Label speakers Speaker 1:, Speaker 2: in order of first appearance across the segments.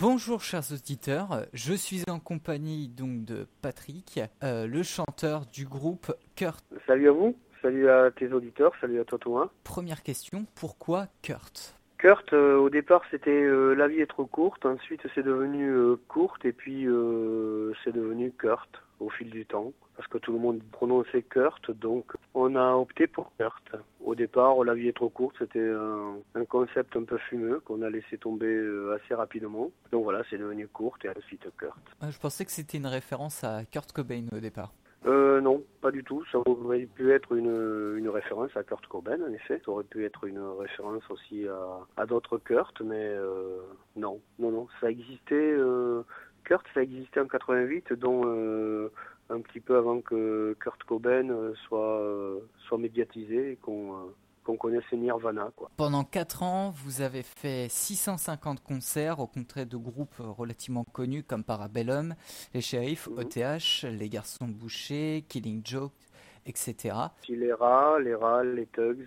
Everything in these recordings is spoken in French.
Speaker 1: Bonjour chers auditeurs, je suis en compagnie donc de Patrick, euh, le chanteur du groupe Kurt.
Speaker 2: Salut à vous, salut à tes auditeurs, salut à toi Thomas.
Speaker 1: Première question, pourquoi Kurt?
Speaker 2: Kurt, euh, au départ c'était euh, La vie est trop courte, ensuite c'est devenu courte et puis c'est devenu Kurt au fil du temps parce que tout le monde prononçait Kurt, donc on a opté pour Kurt. Au départ, La vie est trop courte, c'était un, concept un peu fumeux qu'on a laissé tomber euh, assez rapidement. Donc voilà, c'est devenu courte et ensuite Kurt.
Speaker 1: Ah, je pensais que c'était une référence à Kurt Cobain au départ.
Speaker 2: Euh, non, pas du tout. Ça aurait pu être une, une, référence à Kurt Cobain, en effet. Ça aurait pu être une référence aussi à, à d'autres Kurt, mais euh, non, non, non. Ça existait. Euh, Kurt, ça existait en 88, dont euh, un petit peu avant que Kurt Cobain euh, soit, euh, soit médiatisé et qu'on qu'on connaisse Nirvana. Quoi.
Speaker 1: Pendant 4 ans, vous avez fait 650 concerts au contraire de groupes relativement connus comme Parabellum, Les Sheriffs, OTH, mhm. Les Garçons Bouchés, Killing Joke, etc.
Speaker 2: Les Rats, les Rats, les Tugs,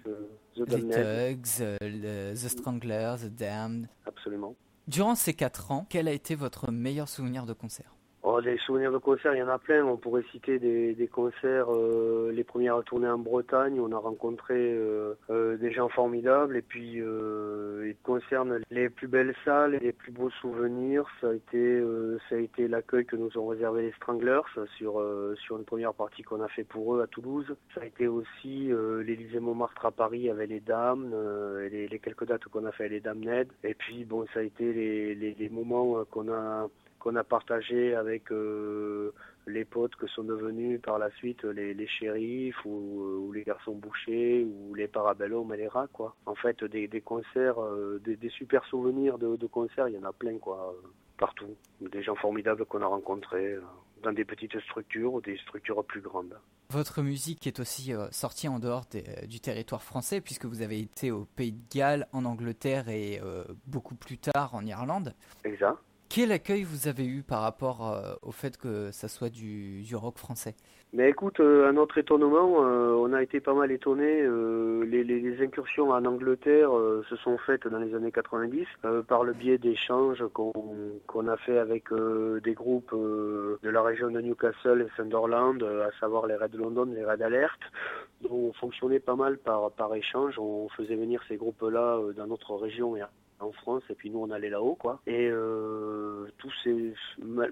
Speaker 1: The Les Tugs, The Stranglers, The Damned.
Speaker 2: Absolument.
Speaker 1: Durant ces 4 ans, quel a été votre meilleur souvenir de concert?
Speaker 2: Des souvenirs de concerts, il y en a plein. On pourrait citer des, concerts, euh, les premières tournées en Bretagne. On a rencontré euh, euh, des gens formidables. Et puis, ils concernent les plus belles salles les plus beaux souvenirs. Ça a été, ça a été l'accueil que nous ont réservé les Stranglers sur sur une première partie qu'on a fait pour eux à Toulouse. Ça a été aussi l'Élysée Montmartre à Paris avec les Dames, les, quelques dates qu'on a fait avec les Dames Ned. Et puis, bon, ça a été les, les, les moments qu'on a qu'on a partagé avec euh, les potes que sont devenus par la suite les, les shérifs ou, ou, les garçons bouchés ou les parabellum et les rats quoi. En fait des, des concerts, euh, des, des, super souvenirs de, de, concerts, il y en a plein quoi, partout. Des gens formidables qu'on a rencontrés euh, dans des petites structures ou des structures plus grandes.
Speaker 1: Votre musique est aussi sortie en dehors des, du territoire français puisque vous avez été au Pays de Galles, en Angleterre et beaucoup plus tard en Irlande.
Speaker 2: Exact.
Speaker 1: Quel accueil vous avez eu par rapport euh, au fait que ça soit du, rock français?
Speaker 2: Mais écoute, euh, à notre étonnement, euh, on a été pas mal étonnés. Les, incursions en Angleterre se sont faites dans les années 90 par le biais d'échanges qu'on a fait avec des groupes de la région de Newcastle et Sunderland, à savoir les Reds de London, les Reds Alert. On fonctionnait pas mal par, échange. On faisait venir ces groupes-là dans notre région en France et puis nous on allait là-haut quoi. Et euh, tout s'est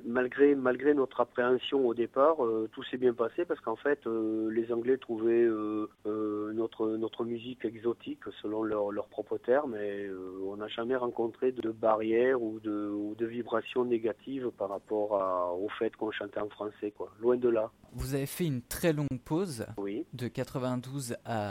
Speaker 2: malgré notre appréhension au départ, euh, tout s'est bien passé parce qu'en fait euh, les Anglais trouvaient notre notre musique exotique selon leur leur propre terme et euh, on n'a jamais rencontré de barrières ou de ou de vibrations négatives par rapport à, au fait qu'on chantait en français quoi. Loin de là.
Speaker 1: Vous avez fait une très longue pause
Speaker 2: oui.
Speaker 1: de 92 à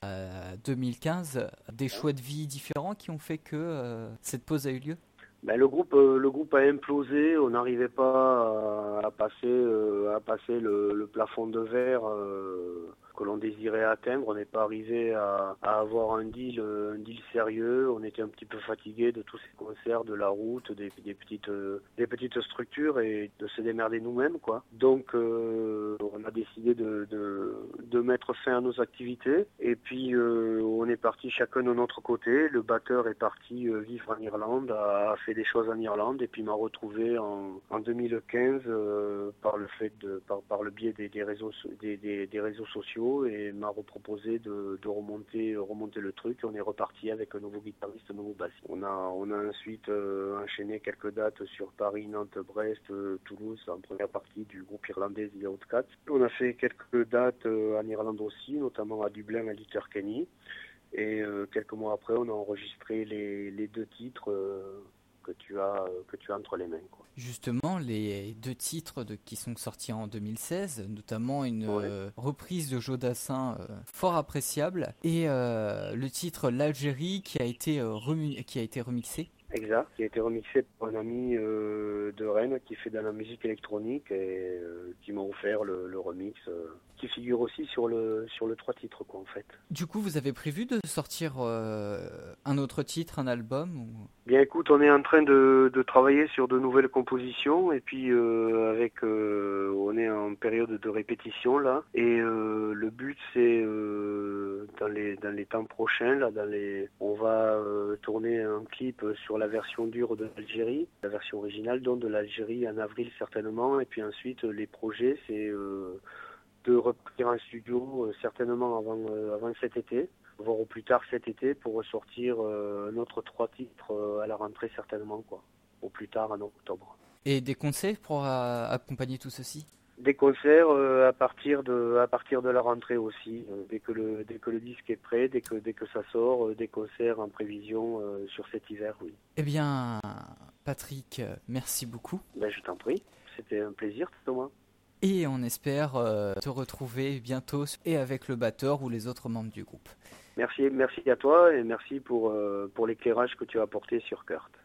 Speaker 1: 2015, des choix de vie différents qui ont fait que cette pause a eu lieu?
Speaker 2: Ben, le groupe euh, le groupe a implosé, on n'arrivait pas à, à passer euh, à passer le, le, plafond de verre euh, que l'on désirait atteindre. On n'est pas arrivé à, avoir un deal, un deal sérieux. On était un petit peu fatigué de tous ces concerts, de la route, des, petites, des petites structures et de se démerder nous-mêmes, quoi. Donc, euh, on a décidé de, mettre fin à nos activités. Et puis, euh, on est parti chacun de notre côté. Le batteur est parti euh, vivre en Irlande, a fait des choses en Irlande et puis m'a retrouvé en, en 2015 par le fait de, par, le biais des, des réseaux, des, des, réseaux sociaux et m'a reproposé de, de, remonter, remonter le truc. On est reparti avec un nouveau guitariste, un nouveau bassiste. On a, on a ensuite euh, enchaîné quelques dates sur Paris, Nantes, Brest, euh, Toulouse, en première partie du groupe irlandais The Outcats. On a fait quelques dates euh, en Irlande aussi, notamment à Dublin, à Letterkenny. Et euh, quelques mois après, on a enregistré les, les deux titres que tu as que tu as entre les mains quoi.
Speaker 1: Justement, les deux titres de, qui sont sortis en 2016, notamment une
Speaker 2: Ouais.
Speaker 1: euh, reprise de Jodassin euh, fort appréciable et euh, le titre L'Algérie qui a été euh, remu- qui a été remixé.
Speaker 2: Exact, qui a été remixé par un ami euh, de, Rennes qui fait de la musique électronique et qui m'a offert le, le remix qui figure aussi sur le sur le trois titres quoi en fait.
Speaker 1: Du coup, vous avez prévu de sortir un autre titre, un album ou...
Speaker 2: Bien écoute, on est en train de, de travailler sur de nouvelles compositions et puis avec on est en période de répétition là. Et le but c'est dans les dans les temps prochains là dans les on va tourner un clip sur la version dure de l'Algérie, la version originale donc de l'Algérie en avril certainement, et puis ensuite les projets c'est euh, de repartir en studio certainement avant, avant cet été, voire au plus tard cet été pour ressortir notre trois titres à la rentrée certainement quoi, au plus tard en octobre.
Speaker 1: Et des conseils pour accompagner tout ceci?
Speaker 2: Des concerts à partir de à partir de la rentrée aussi. Dès que le dès que le disque est prêt dès que dès que ça sort des concerts en prévision sur cet hiver oui.
Speaker 1: Eh bien Patrick merci beaucoup.
Speaker 2: Ben, je t'en prie. C'était un plaisir Thomas.
Speaker 1: Et on espère te retrouver bientôt et avec le batteur ou les autres membres du groupe.
Speaker 2: Merci merci à toi et merci pour pour l'éclairage que tu as apporté sur Kurt